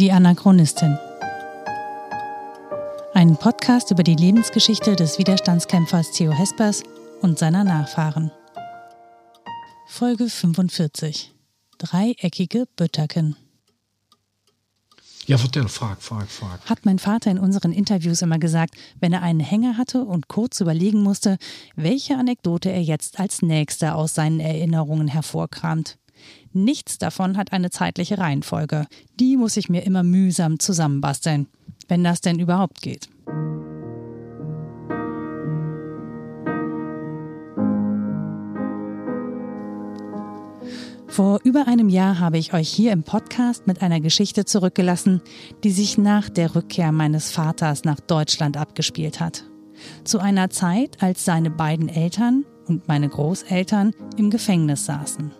Die Anachronistin. Ein Podcast über die Lebensgeschichte des Widerstandskämpfers Theo Hespers und seiner Nachfahren. Folge 45. Dreieckige Bütterken. Ja, vertell, frag, frag, frag. Hat mein Vater in unseren Interviews immer gesagt, wenn er einen Hänger hatte und kurz überlegen musste, welche Anekdote er jetzt als nächste aus seinen Erinnerungen hervorkramt. Nichts davon hat eine zeitliche Reihenfolge. Die muss ich mir immer mühsam zusammenbasteln. Wenn das denn überhaupt geht. Vor über einem Jahr habe ich euch hier im Podcast mit einer Geschichte zurückgelassen, die sich nach der Rückkehr meines Vaters nach Deutschland abgespielt hat. Zu einer Zeit, als seine beiden Eltern und meine Großeltern im Gefängnis saßen.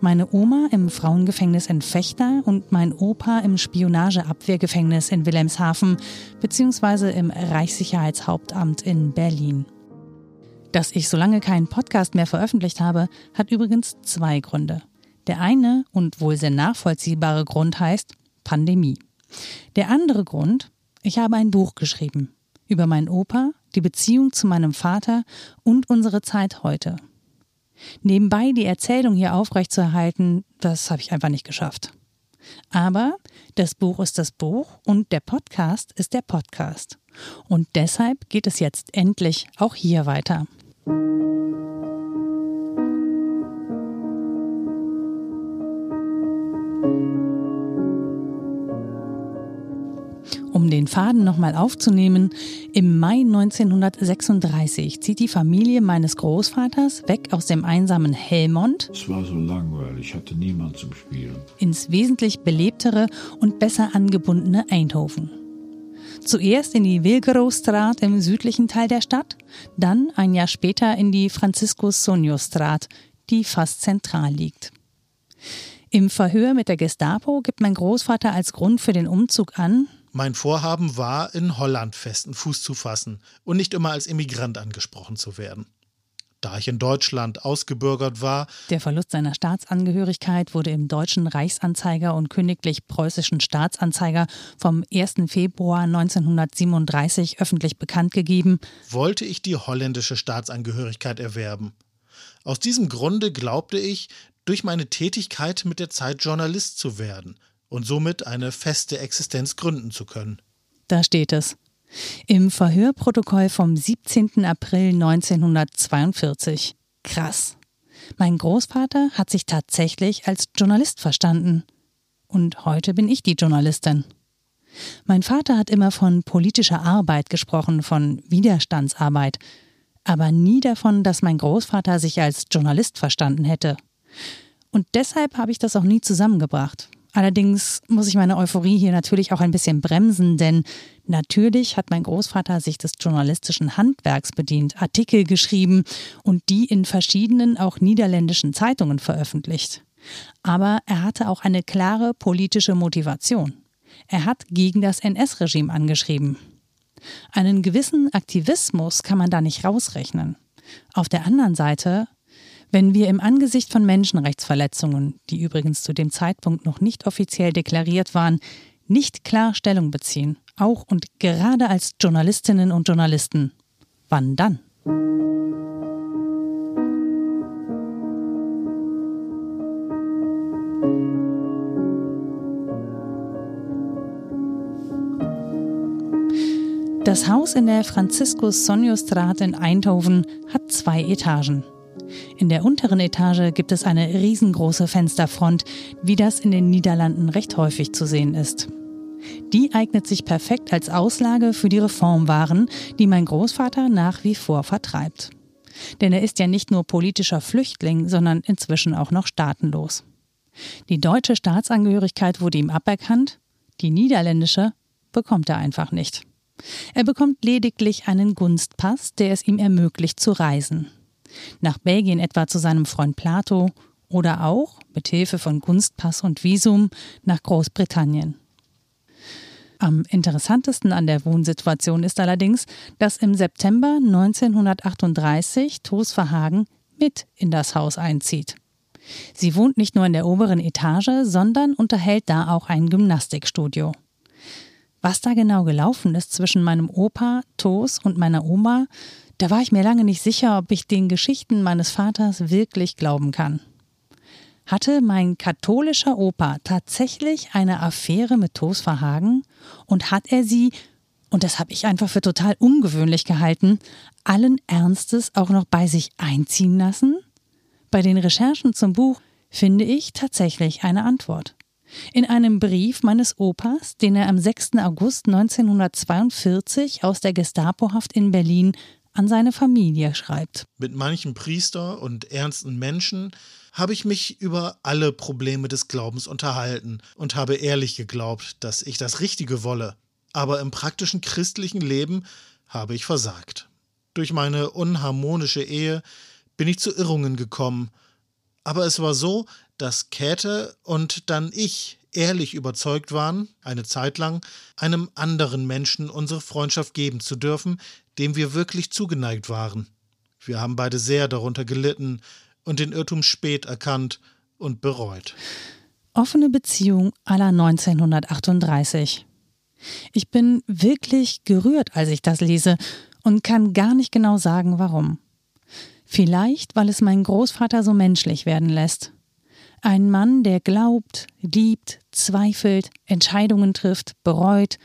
Meine Oma im Frauengefängnis in Fechter und mein Opa im Spionageabwehrgefängnis in Wilhelmshaven bzw. im Reichssicherheitshauptamt in Berlin. Dass ich so lange keinen Podcast mehr veröffentlicht habe, hat übrigens zwei Gründe. Der eine und wohl sehr nachvollziehbare Grund heißt Pandemie. Der andere Grund, ich habe ein Buch geschrieben über meinen Opa, die Beziehung zu meinem Vater und unsere Zeit heute. Nebenbei die Erzählung hier aufrechtzuerhalten, das habe ich einfach nicht geschafft. Aber das Buch ist das Buch und der Podcast ist der Podcast. Und deshalb geht es jetzt endlich auch hier weiter. Um den Faden nochmal aufzunehmen, im Mai 1936 zieht die Familie meines Großvaters weg aus dem einsamen Helmond. Es war so langweilig, ich hatte niemand zum Spielen. Ins wesentlich belebtere und besser angebundene Eindhoven. Zuerst in die Wilgerowstraat im südlichen Teil der Stadt, dann ein Jahr später in die Franziskus-Sonio-Straat, die fast zentral liegt. Im Verhör mit der Gestapo gibt mein Großvater als Grund für den Umzug an, mein Vorhaben war, in Holland festen Fuß zu fassen und nicht immer als Immigrant angesprochen zu werden. Da ich in Deutschland ausgebürgert war. Der Verlust seiner Staatsangehörigkeit wurde im deutschen Reichsanzeiger und königlich preußischen Staatsanzeiger vom 1. Februar 1937 öffentlich bekannt gegeben. Wollte ich die holländische Staatsangehörigkeit erwerben. Aus diesem Grunde glaubte ich, durch meine Tätigkeit mit der Zeit Journalist zu werden und somit eine feste Existenz gründen zu können. Da steht es. Im Verhörprotokoll vom 17. April 1942. Krass. Mein Großvater hat sich tatsächlich als Journalist verstanden. Und heute bin ich die Journalistin. Mein Vater hat immer von politischer Arbeit gesprochen, von Widerstandsarbeit, aber nie davon, dass mein Großvater sich als Journalist verstanden hätte. Und deshalb habe ich das auch nie zusammengebracht. Allerdings muss ich meine Euphorie hier natürlich auch ein bisschen bremsen, denn natürlich hat mein Großvater sich des journalistischen Handwerks bedient, Artikel geschrieben und die in verschiedenen auch niederländischen Zeitungen veröffentlicht. Aber er hatte auch eine klare politische Motivation. Er hat gegen das NS-Regime angeschrieben. Einen gewissen Aktivismus kann man da nicht rausrechnen. Auf der anderen Seite wenn wir im Angesicht von Menschenrechtsverletzungen, die übrigens zu dem Zeitpunkt noch nicht offiziell deklariert waren, nicht klar Stellung beziehen, auch und gerade als Journalistinnen und Journalisten, wann dann? Das Haus in der Franziskus-Sonio-Straße in Eindhoven hat zwei Etagen. In der unteren Etage gibt es eine riesengroße Fensterfront, wie das in den Niederlanden recht häufig zu sehen ist. Die eignet sich perfekt als Auslage für die Reformwaren, die mein Großvater nach wie vor vertreibt. Denn er ist ja nicht nur politischer Flüchtling, sondern inzwischen auch noch staatenlos. Die deutsche Staatsangehörigkeit wurde ihm aberkannt, die niederländische bekommt er einfach nicht. Er bekommt lediglich einen Gunstpass, der es ihm ermöglicht zu reisen nach Belgien etwa zu seinem Freund Plato oder auch, mit Hilfe von Gunstpass und Visum, nach Großbritannien. Am interessantesten an der Wohnsituation ist allerdings, dass im September 1938 Tos Verhagen mit in das Haus einzieht. Sie wohnt nicht nur in der oberen Etage, sondern unterhält da auch ein Gymnastikstudio. Was da genau gelaufen ist zwischen meinem Opa, Tos und meiner Oma, da war ich mir lange nicht sicher, ob ich den Geschichten meines Vaters wirklich glauben kann. Hatte mein katholischer Opa tatsächlich eine Affäre mit Tos Verhagen und hat er sie, und das habe ich einfach für total ungewöhnlich gehalten, allen Ernstes auch noch bei sich einziehen lassen? Bei den Recherchen zum Buch finde ich tatsächlich eine Antwort. In einem Brief meines Opas, den er am 6. August 1942 aus der Gestapohaft in Berlin an seine Familie schreibt. Mit manchen Priester und ernsten Menschen habe ich mich über alle Probleme des Glaubens unterhalten und habe ehrlich geglaubt, dass ich das Richtige wolle. Aber im praktischen christlichen Leben habe ich versagt. Durch meine unharmonische Ehe bin ich zu Irrungen gekommen. Aber es war so, dass Käthe und dann ich ehrlich überzeugt waren, eine Zeit lang, einem anderen Menschen unsere Freundschaft geben zu dürfen, dem wir wirklich zugeneigt waren. Wir haben beide sehr darunter gelitten und den Irrtum spät erkannt und bereut. Offene Beziehung aller 1938. Ich bin wirklich gerührt, als ich das lese und kann gar nicht genau sagen, warum. Vielleicht, weil es meinen Großvater so menschlich werden lässt. Ein Mann, der glaubt, liebt, zweifelt, Entscheidungen trifft, bereut,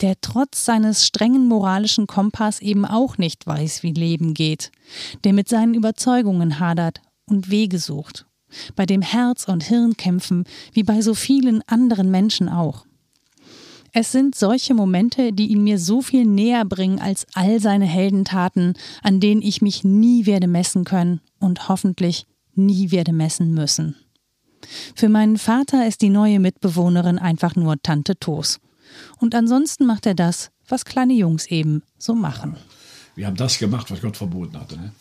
der trotz seines strengen moralischen Kompass eben auch nicht weiß, wie Leben geht, der mit seinen Überzeugungen hadert und Wege sucht, bei dem Herz und Hirn kämpfen, wie bei so vielen anderen Menschen auch. Es sind solche Momente, die ihn mir so viel näher bringen als all seine Heldentaten, an denen ich mich nie werde messen können und hoffentlich nie werde messen müssen. Für meinen Vater ist die neue Mitbewohnerin einfach nur Tante Tos. Und ansonsten macht er das, was kleine Jungs eben so machen. Wir haben das gemacht, was Gott verboten hatte. Ne?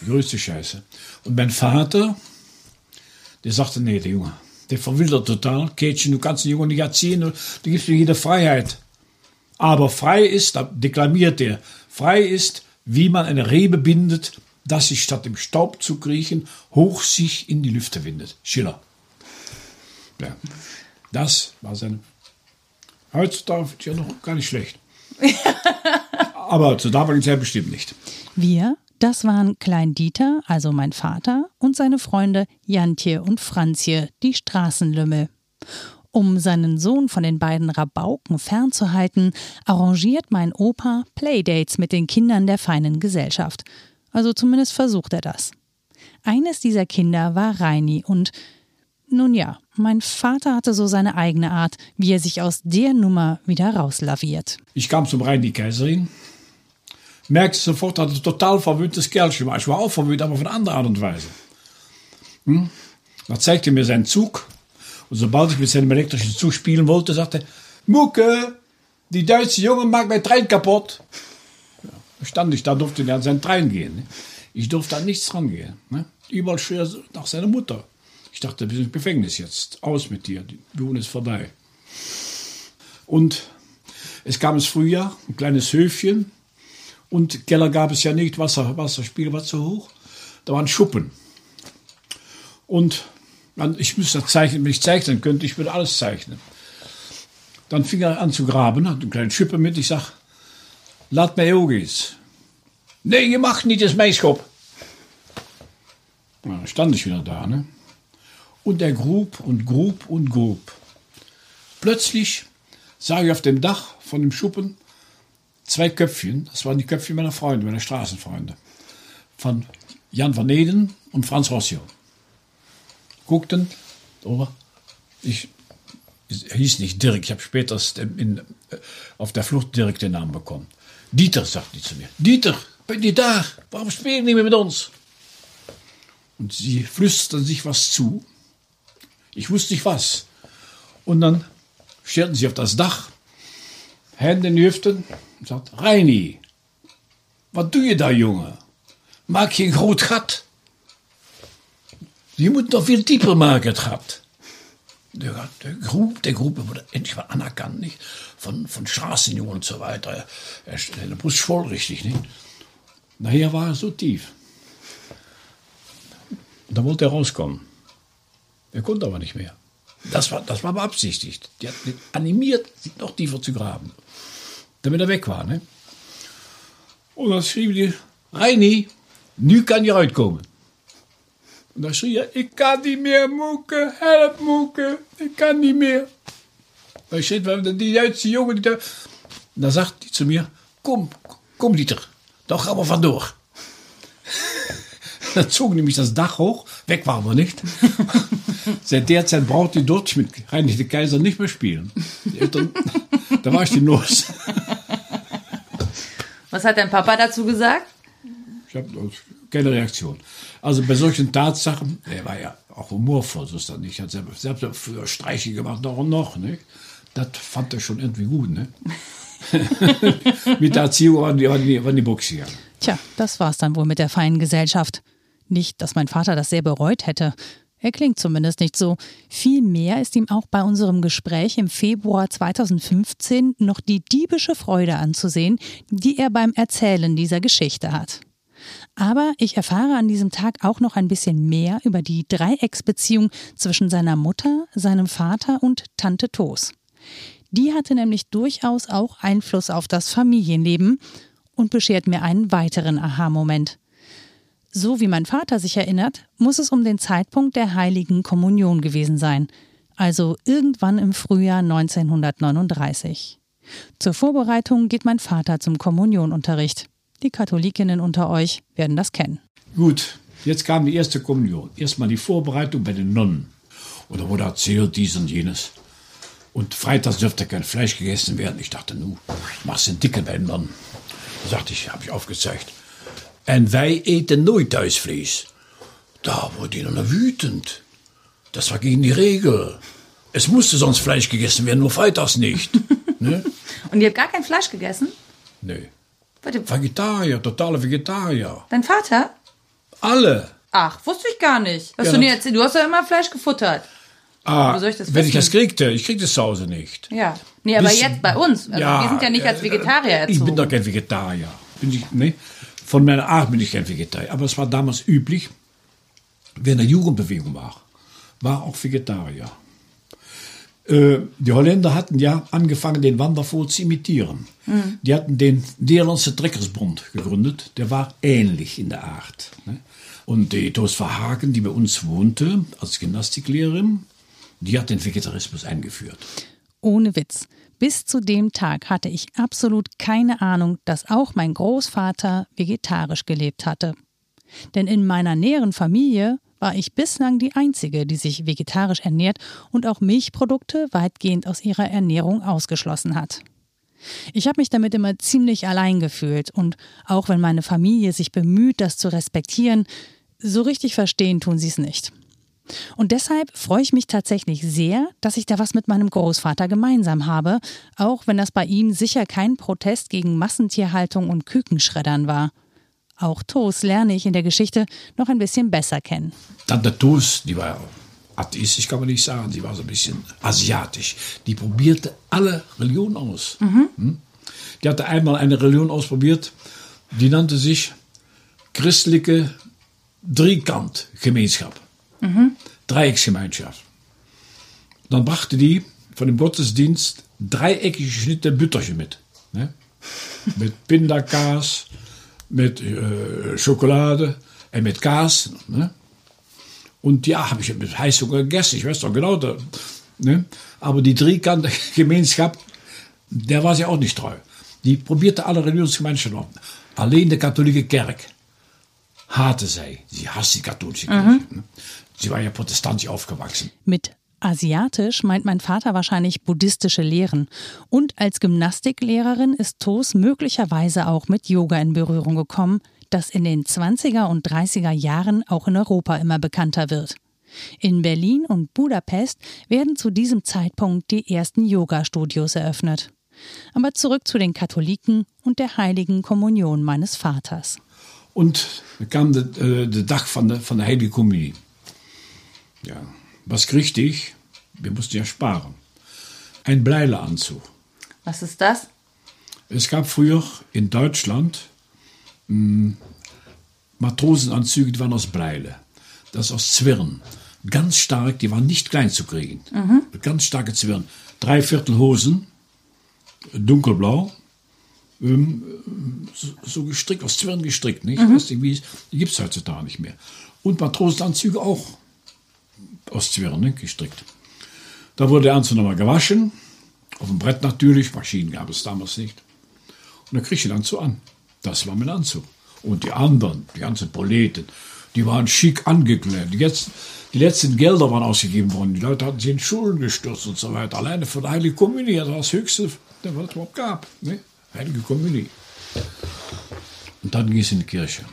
Die größte Scheiße. Und mein Vater, der sagte, nee, der Junge, der verwildert total. Kätchen, du kannst den Jungen nicht erziehen, du gibst ihm jede Freiheit. Aber frei ist, da deklamiert er, frei ist, wie man eine Rebe bindet, dass sich statt im Staub zu kriechen, hoch sich in die Lüfte windet. Schiller. Ja. Das war sein. Heutzutage ist ja noch gar nicht schlecht. Aber zur damaligen Zeit bestimmt nicht. Wir, das waren Klein Dieter, also mein Vater, und seine Freunde Jantje und Franzje, die Straßenlümmel. Um seinen Sohn von den beiden Rabauken fernzuhalten, arrangiert mein Opa Playdates mit den Kindern der feinen Gesellschaft. Also zumindest versucht er das. Eines dieser Kinder war Reini und nun ja, mein Vater hatte so seine eigene Art, wie er sich aus der Nummer wieder rauslaviert. Ich kam zum Rhein die Kaiserin, merkte sofort, dass er ein total verwöhntes Kerlchen war. Ich war auch verwöhnt, aber auf eine andere Art und Weise. Hm? Da zeigte mir seinen Zug und sobald ich mit seinem elektrischen Zug spielen wollte, sagte er, Mucke, die deutsche Junge macht mein Trein kaputt. Ja, stand ich da, durfte er an seinen Trein gehen. Ne? Ich durfte an nichts rangehen. Ne? Überall schwer nach seiner Mutter. Ich dachte, wir sind im Gefängnis jetzt. Aus mit dir. Die Bühne ist vorbei. Und es kam das Frühjahr, ein kleines Höfchen. Und Keller gab es ja nicht, Wasser, Wasserspiegel war zu hoch. Da waren Schuppen. Und ich müsste das zeichnen, wenn ich zeichnen könnte, ich würde alles zeichnen. Dann fing er an zu graben, hat einen kleinen Schippe mit. Ich sag, mij ook eens. Nee, je mag nicht, das Meiskop. Dann stand ich wieder da, ne? Und er grub und grub und grub. Plötzlich sah ich auf dem Dach von dem Schuppen zwei Köpfchen. Das waren die Köpfchen meiner Freunde, meiner Straßenfreunde. Von Jan van Eden und Franz Rossio. Guckten, oh, ich hieß nicht Dirk, ich habe später in, äh, auf der Flucht Dirk den Namen bekommen. Dieter, sagte die zu mir. Dieter, bin je da? Warum spielen die mit uns? Und sie flüsterten sich was zu. Ich wusste nicht was. Und dann stellten sie auf das Dach, Hände in die Hüften und sagt, Reini, was doe je da, Junge? Je een groot gat? Je moet nog veel dieper maken, het gat. Der, der, Grub, der Gruppe wurde endlich mal anerkannt, nicht? Von, von Straßenjungen und so weiter. Er stellte bloß voll richtig, nicht? Nachher war er so tief. Da wollte er rauskommen. Er konnte aber nicht mehr. Das war, das war beabsichtigt. Die hat ihn animiert, sich noch tiefer zu graben. Damit er weg war. Ne? Und dann schrieb die, Reini, nu kann je uitkomen. Und dann schrie er, ich kann nicht mehr, Mucke, help Mucke, ich kann nicht mehr. Da steht die Duitse jongen, die da... Dan sagt hij zu mir, kom, kom Dieter, da gaan wir vandoor. Dann zog nämlich das Dach hoch, weg waren wir nicht. Seit der Zeit brauchte ich dort mit Heinrich de Kaiser nicht mehr spielen. Eltern, da war ich die los. Was hat dein Papa dazu gesagt? Ich habe keine Reaktion. Also bei solchen Tatsachen, er war ja auch humorvoll, so ist das nicht. Er hat selbst, selbst früher Streiche gemacht, noch und noch. Nicht? Das fand er schon irgendwie gut. Ne? mit der Erziehung waren die, waren die, waren die gegangen. Tja, das war's dann wohl mit der feinen Gesellschaft. Nicht, dass mein Vater das sehr bereut hätte. Er klingt zumindest nicht so. Vielmehr ist ihm auch bei unserem Gespräch im Februar 2015 noch die diebische Freude anzusehen, die er beim Erzählen dieser Geschichte hat. Aber ich erfahre an diesem Tag auch noch ein bisschen mehr über die Dreiecksbeziehung zwischen seiner Mutter, seinem Vater und Tante Tos. Die hatte nämlich durchaus auch Einfluss auf das Familienleben und beschert mir einen weiteren Aha-Moment. So wie mein Vater sich erinnert, muss es um den Zeitpunkt der heiligen Kommunion gewesen sein, also irgendwann im Frühjahr 1939. Zur Vorbereitung geht mein Vater zum Kommunionunterricht. Die Katholikinnen unter euch werden das kennen. Gut, jetzt kam die erste Kommunion. Erstmal die Vorbereitung bei den Nonnen. Oder wurde erzählt dies und jenes. Und freitags dürfte kein Fleisch gegessen werden. Ich dachte, nu, machst du einen Dicke bei den Nonnen. Da sagte ich, habe ich aufgezeigt. En wij eten nooit thuisvlees. Da wurde dann wütend. Das war gegen die Regel. Es musste sonst Fleisch gegessen werden, nur freitags nicht. ne? Und ihr habt gar kein Fleisch gegessen? Nee. Warte, Vegetarier, totale Vegetarier. dein Vater? Alle. Ach, wusste ich gar nicht. Hast Ja, du nie erzählt? Du hast ja immer Fleisch gefuttert. Ah, ich das wenn ich das kriegte, ich kriegte es zu Hause nicht. Ja. Nee, aber Bis- jetzt bei uns. Also wir sind ja nicht als äh, Vegetarier erzogen. Ich bin doch kein Vegetarier. Bin ich, ne? Von meiner Art bin ich kein Vegetarier. Aber es war damals üblich, wer in der Jugendbewegung war, war auch Vegetarier. Äh, die Holländer hatten ja angefangen, den Wandervogel zu imitieren. Die hatten den Nederlandse Treckersbond gegründet. Der war ähnlich in der Art. Ne? Und die Toos Verhagen, die bei uns wohnte, als Gymnastiklehrerin, die hat den Vegetarismus eingeführt. Ohne Witz. Bis zu dem Tag hatte ich absolut keine Ahnung, dass auch mein Großvater vegetarisch gelebt hatte. Denn in meiner näheren Familie war ich bislang die Einzige, die sich vegetarisch ernährt und auch Milchprodukte weitgehend aus ihrer Ernährung ausgeschlossen hat. Ich habe mich damit immer ziemlich allein gefühlt und auch wenn meine Familie sich bemüht, das zu respektieren, so richtig verstehen tun sie es nicht. Und deshalb freue ich mich tatsächlich sehr, dass ich da was mit meinem Großvater gemeinsam habe, auch wenn das bei ihm sicher kein Protest gegen Massentierhaltung und Kükenschreddern war. Auch Toast lerne ich in der Geschichte noch ein bisschen besser kennen. Tante Toos, die war atheistisch, kann man nicht sagen. Sie war so ein bisschen asiatisch. Die probierte alle Religionen aus. Hm? Die hatte einmal eine Religion ausprobiert, die nannte sich christliche Driekantgemeenschap. Dreiecksgemeinschaft. Dann brachte die von dem Gottesdienst dreieckig geschnittene Bütterchen mit. Ne? Mit Pindakaas, mit äh, Schokolade und mit Kaas. Ne? Und ja, habe ich mit Heißhunger gegessen. Ich weiß doch genau. Da, ne? Aber die Driekant-Gemeinschaft, der war sie auch nicht treu. Die probierte alle Religionsgemeinschaften auf. Alleen de katholieke Kerk haatte zij. Sie hasst die katholische Kirche. Ne? Sie war ja protestantisch aufgewachsen. Mit asiatisch meint mein Vater wahrscheinlich buddhistische Lehren. Und als Gymnastiklehrerin ist Toos möglicherweise auch mit Yoga in Berührung gekommen, das in den 20er und 30er Jahren auch in Europa immer bekannter wird. In Berlin und Budapest werden zu diesem Zeitpunkt die ersten Yoga-Studios eröffnet. Aber zurück zu den Katholiken und der heiligen Kommunion meines Vaters. Und kam de, äh, de Dag van de, van de Heilige Communie. Ja, was kriegte ich? Wir mussten ja sparen. Ein Bleileanzug. Was ist das? Es gab früher in Deutschland mh, Matrosenanzüge, die waren aus Bleile. Das ist aus Zwirn. Ganz stark, die waren nicht klein zu kriegen. Ganz starke Zwirn. Dreiviertel Hosen, dunkelblau, ähm, so, gestrickt, aus Zwirn gestrickt. Nicht? Mhm. Die gibt es heutzutage nicht mehr. Und Matrosenanzüge auch aus Zwirn ne, gestrickt. Da wurde der Anzug nochmal gewaschen, auf dem Brett natürlich, Maschinen gab es damals nicht. Und dann krieg ich den Anzug an. Das war mein Anzug. Und die anderen, die ganzen Proleten, die waren schick angekleidet. Jetzt, die letzten Gelder waren ausgegeben worden. Die Leute hatten sich in Schulen gestürzt und so weiter. Alleine für die Heilige Kommunie, das war das Höchste, was es überhaupt gab. Ne? Heilige Kommunie. Und dann ging es in die Kirche.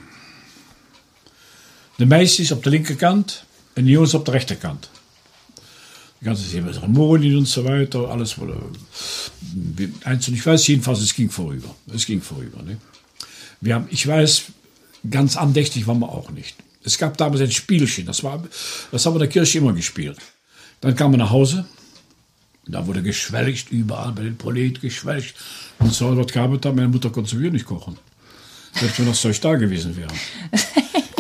De meisjes op de linkerkant en de jongens op de rechterkant. Die ganze Zeremonien und so weiter, alles wurde einzeln. Ich weiß jedenfalls, es ging vorüber. Es ging vorüber. Ne? Wir haben, ich weiß, ganz andächtig waren wir auch nicht. Es gab damals ein Spielchen, das, war, das haben wir in der Kirche immer gespielt. Dann kam man nach Hause, da wurde geschwelgt, überall bei den Proleten geschwelgt. Und so, was gab es da? Meine Mutter konnte zu nicht kochen. Selbst wenn das Zeug da gewesen wäre.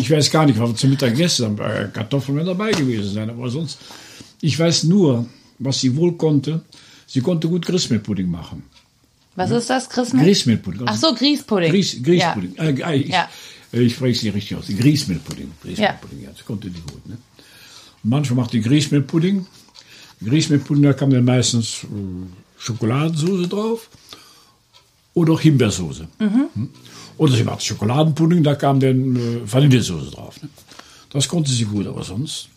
Ich weiß gar nicht, was wir zum Mittag. Äh, Kartoffeln dabei gewesen sein, aber sonst. Ich weiß nur, was sie wohl konnte. Sie konnte gut Grießmehlpudding machen. Was ist das, Grießmehl? Grießmehlpudding. Ach so, Grießpudding. Grieß, Grießpudding. Ja. Äh, ich, Ja. ich spreche es nicht richtig aus. Grießmehlpudding. Grießmehlpudding, ja. Das konnte die gut. Ne? Manchmal macht die Grießmehlpudding. Grießmehlpudding, da kam dann meistens äh, Schokoladensoße drauf oder auch Himbeersoße. Hm? Oder sie macht Schokoladenpudding, da kam dann äh, Vanillesoße drauf. Ne? Das konnte sie gut, aber sonst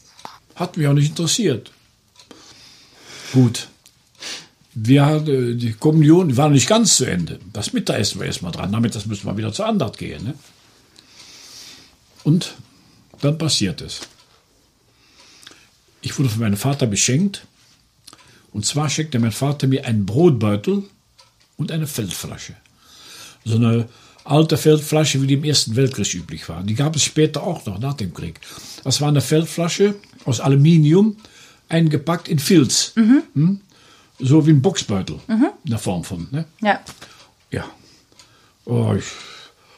hat mich auch nicht interessiert. Gut. Wir hatten, die Kommunion war noch nicht ganz zu Ende. Das Mittagessen war erstmal dran. Damit das müssen wir wieder zur Andacht gehen. Ne? Und dann passiert es. Ich wurde von meinem Vater beschenkt. Und zwar schenkte mein Vater mir einen Brotbeutel und eine Feldflasche. So eine alte Feldflasche, wie die im Ersten Weltkrieg üblich war. Die gab es später auch noch, nach dem Krieg. Das war eine Feldflasche aus Aluminium, eingepackt in Filz. Hm? So wie ein Boxbeutel in der Form von. Ne? Ja. Ja. Oh, ich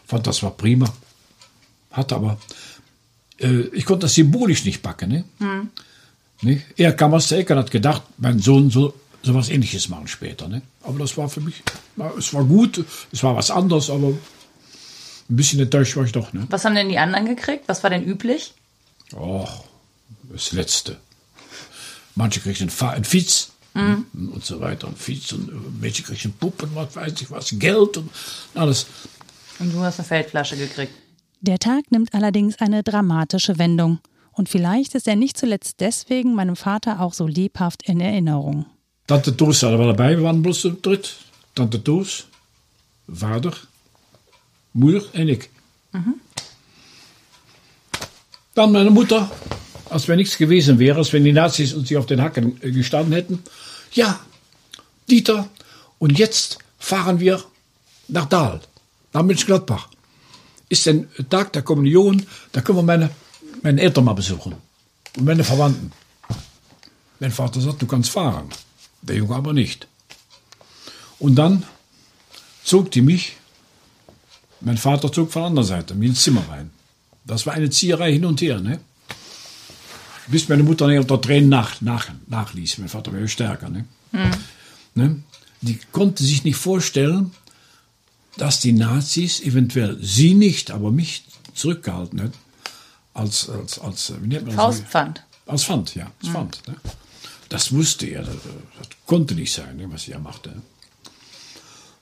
fand, das war prima. Hatte aber, äh, ich konnte das symbolisch nicht backen. Ne? Ne? Er kam aus der Ecke und hat gedacht, mein Sohn soll sowas ähnliches machen später. Ne? Aber das war für mich, na, es war gut, es war was anderes, aber ein bisschen enttäuscht war ich doch. Ne? Was haben denn die anderen gekriegt? Was war denn üblich? Och, das Letzte. Manche kriegen ein, ein Fietz und so weiter, ein Fietz und Mädchen kriegen Puppen, was weiß ich was, Geld und alles. Und du hast eine Feldflasche gekriegt. Der Tag nimmt allerdings eine dramatische Wendung. Und vielleicht ist er nicht zuletzt deswegen meinem Vater auch so lebhaft in Erinnerung. Tante Toos zaten we zu dritt. Tante Toos, vader, moeder en ik. Dann meine Mutter, als wenn nichts gewesen wäre, als wenn die Nazis uns hier auf den Hacken gestanden hätten. Ja, Dieter, und jetzt fahren wir nach Dahl, nach München-Gladbach. Ist ein Tag der Kommunion, da können wir meine, meine Eltern mal besuchen. Und meine Verwandten. Mein Vater sagt, du kannst fahren. Der Junge aber nicht. Und dann zog die mich, mein Vater zog von der anderen Seite, mir ins Zimmer rein. Das war eine Zieherei hin und her, ne? Bis meine Mutter dann unter Tränen nach, nach, nachließ. Mein Vater war ja stärker, ne? ne? Die konnte sich nicht vorstellen, dass die Nazis eventuell sie nicht, aber mich zurückgehalten hätten. Als, als, als, wie nennt man das? Faustpfand. Als Pfand, ja. Als Pfand, ne? Das wusste er. Das, das konnte nicht sein, ne, was er machte.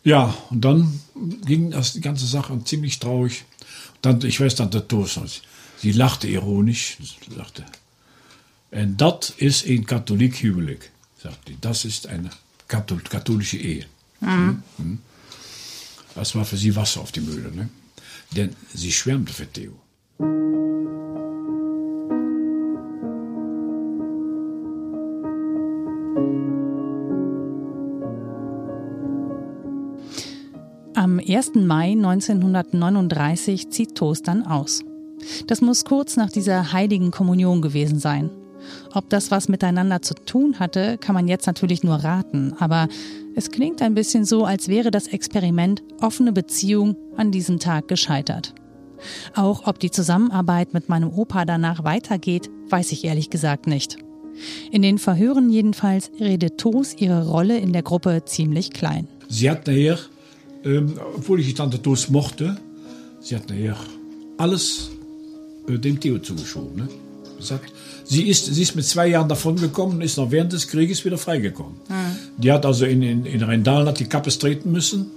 Ja, und dann ging das die ganze Sache ziemlich traurig. Dann, ich weiß, Tante Toos, sie lachte ironisch. Sagte, en dat is een katholiek huwelijk, sagt die. Das ist eine kathol katholische Ehe. Mhm. Das war für sie Wasser auf die Mühle, ne? Denn sie schwärmte für Theo. 1. Mai 1939 zieht Toast dann aus. Das muss kurz nach dieser heiligen Kommunion gewesen sein. Ob das was miteinander zu tun hatte, kann man jetzt natürlich nur raten, aber es klingt ein bisschen so, als wäre das Experiment offene Beziehung an diesem Tag gescheitert. Auch ob die Zusammenarbeit mit meinem Opa danach weitergeht, weiß ich ehrlich gesagt nicht. In den Verhören jedenfalls redet Toos ihre Rolle in der Gruppe ziemlich klein. Sie hat nachher, ähm, obwohl ich die Tante Toos mochte, sie hat nachher alles äh, dem Theo zugeschoben. Ne? Sagt, sie, ist, sie ist mit zwei Jahren davon gekommen und ist noch während des Krieges wieder freigekommen. Mhm. Die hat also in, in, in Rheindahlen hat die Kappes treten müssen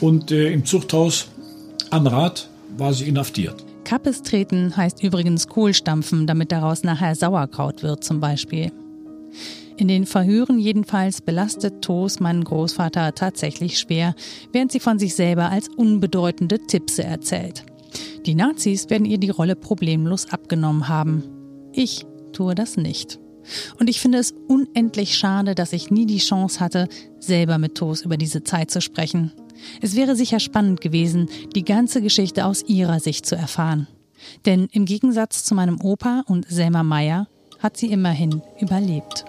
und äh, im Zuchthaus an Rat war sie inhaftiert. Kappes treten heißt übrigens Kohlstampfen, damit daraus nachher Sauerkraut wird zum Beispiel. In den Verhören jedenfalls belastet Toos meinen Großvater tatsächlich schwer, während sie von sich selber als unbedeutende Tippse erzählt. Die Nazis werden ihr die Rolle problemlos abgenommen haben. Ich tue das nicht. Und ich finde es unendlich schade, dass ich nie die Chance hatte, selber mit Toos über diese Zeit zu sprechen. Es wäre sicher spannend gewesen, die ganze Geschichte aus ihrer Sicht zu erfahren. Denn im Gegensatz zu meinem Opa und Selma Meyer hat sie immerhin überlebt.